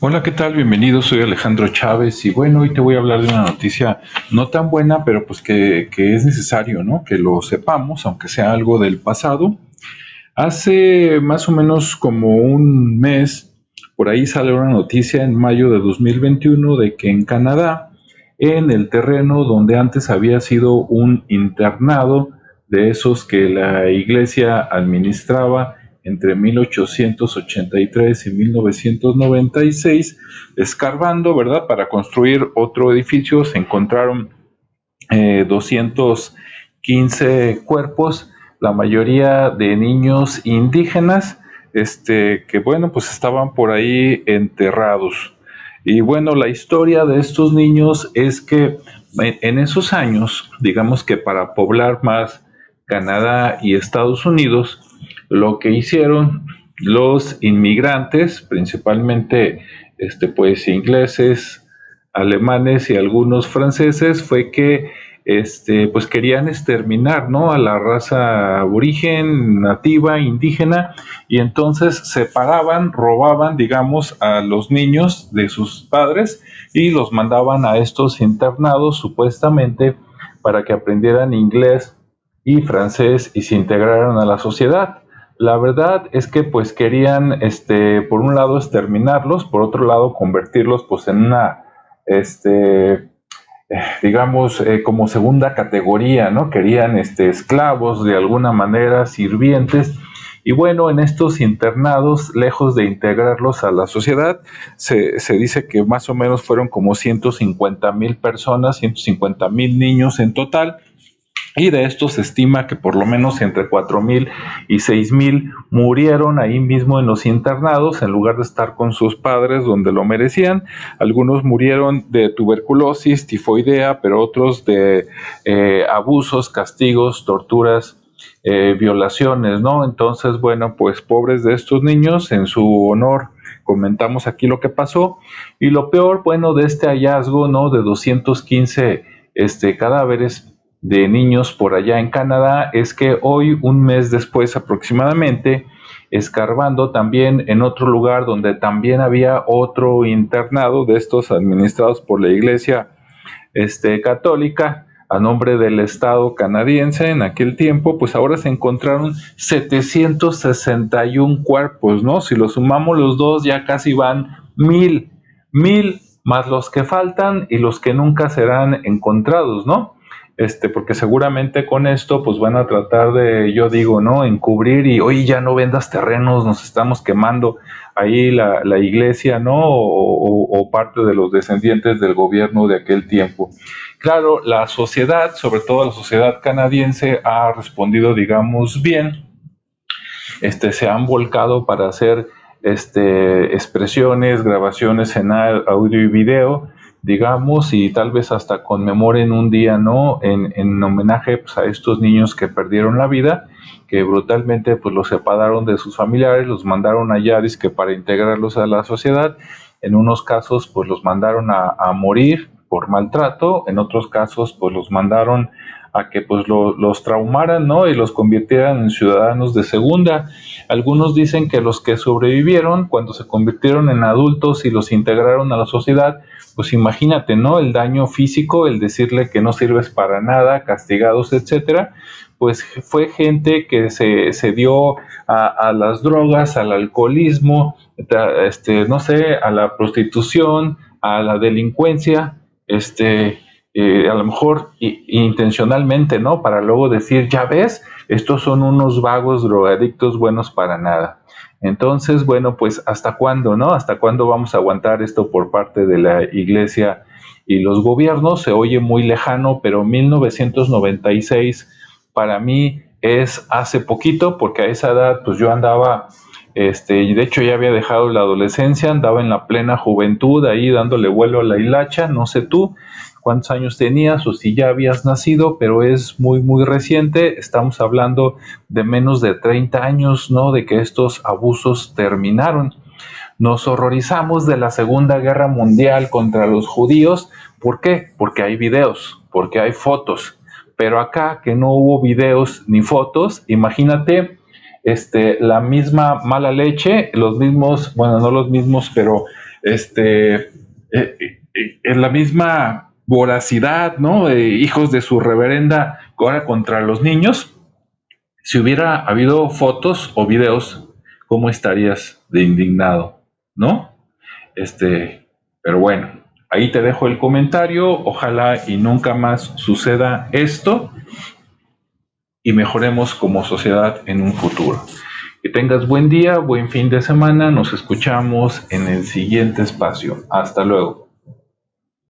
Hola, ¿qué tal? Bienvenido, soy Alejandro Chávez y bueno, hoy te voy a hablar de una noticia no tan buena, pero pues que, es necesario, ¿no? Que lo sepamos, aunque sea algo del pasado. Hace más o menos como un mes, por ahí sale una noticia en mayo de 2021 de que en Canadá, en el terreno donde antes había sido un internado de esos que la iglesia administraba, entre 1883 y 1996, escarbando, ¿verdad? Para construir otro edificio se encontraron 215 eh, cuerpos, la mayoría de niños indígenas, este, que bueno, pues estaban por ahí enterrados. Y bueno, la historia de estos niños es que en esos años, digamos que para poblar más Canadá y Estados Unidos, lo que hicieron los inmigrantes, principalmente este, pues, ingleses, alemanes y algunos franceses, fue que este, pues querían exterminar ¿no? a la raza aborigen, nativa, indígena, y entonces separaban, robaban, digamos, a los niños de sus padres y los mandaban a estos internados supuestamente para que aprendieran inglés y francés y se integraran a la sociedad. La verdad es que pues querían, este, por un lado exterminarlos, por otro lado convertirlos pues en una, este, digamos, eh, como segunda categoría, ¿no? Querían este, esclavos de alguna manera, sirvientes. Y bueno, en estos internados, lejos de integrarlos a la sociedad, se, se dice que más o menos fueron como 150 mil personas, 150 mil niños en total y de estos se estima que por lo menos entre 4.000 y 6.000 murieron ahí mismo en los internados en lugar de estar con sus padres donde lo merecían. Algunos murieron de tuberculosis, tifoidea, pero otros de eh, abusos, castigos, torturas, eh, violaciones, ¿no? Entonces, bueno, pues pobres de estos niños, en su honor comentamos aquí lo que pasó. Y lo peor, bueno, de este hallazgo, ¿no? De 215 este, cadáveres de niños por allá en Canadá es que hoy, un mes después aproximadamente, escarbando también en otro lugar donde también había otro internado de estos administrados por la Iglesia este, Católica a nombre del Estado canadiense en aquel tiempo, pues ahora se encontraron 761 cuerpos, ¿no? Si los sumamos los dos ya casi van mil, mil más los que faltan y los que nunca serán encontrados, ¿no? Este, porque seguramente con esto pues van a tratar de, yo digo, ¿no? Encubrir y, oye, ya no vendas terrenos, nos estamos quemando ahí la, la iglesia, ¿no? O, o, parte de los descendientes del gobierno de aquel tiempo. Claro, la sociedad, sobre todo la sociedad canadiense, ha respondido, digamos, bien. Este, se han volcado para hacer este, expresiones, grabaciones en audio y video, digamos, y tal vez hasta conmemoren un día, ¿no? En, en homenaje pues, a estos niños que perdieron la vida, que brutalmente pues los separaron de sus familiares, los mandaron allá, que para integrarlos a la sociedad, en unos casos pues los mandaron a, a morir por maltrato, en otros casos pues los mandaron a que pues los traumaran, ¿no? Y los convirtieran en ciudadanos de segunda. Algunos dicen que los que sobrevivieron cuando se convirtieron en adultos y los integraron a la sociedad, pues imagínate, ¿no? El daño físico, el decirle que no sirves para nada, castigados, etcétera, pues fue gente que se, se dio a, a, las drogas, al alcoholismo, este, no sé, a la prostitución, a la delincuencia, este, eh, a lo mejor intencionalmente, ¿no? Para luego decir, ya ves, estos son unos vagos drogadictos buenos para nada. Entonces, bueno, pues hasta cuándo, ¿no? ¿Hasta cuándo vamos a aguantar esto por parte de la iglesia y los gobiernos? Se oye muy lejano, pero 1996 para mí es hace poquito, porque a esa edad pues yo andaba, este, y de hecho ya había dejado la adolescencia, andaba en la plena juventud ahí dándole vuelo a la hilacha, no sé tú, cuántos años tenías o si ya habías nacido, pero es muy, muy reciente. Estamos hablando de menos de 30 años, ¿no? De que estos abusos terminaron. Nos horrorizamos de la Segunda Guerra Mundial contra los judíos. ¿Por qué? Porque hay videos, porque hay fotos. Pero acá que no hubo videos ni fotos, imagínate este, la misma mala leche, los mismos, bueno, no los mismos, pero este, eh, eh, en la misma voracidad, ¿no? Hijos de su reverenda ahora contra los niños, si hubiera habido fotos o videos, ¿cómo estarías de indignado? ¿No? Este, pero bueno, ahí te dejo el comentario. Ojalá y nunca más suceda esto y mejoremos como sociedad en un futuro. Que tengas buen día, buen fin de semana. Nos escuchamos en el siguiente espacio. Hasta luego.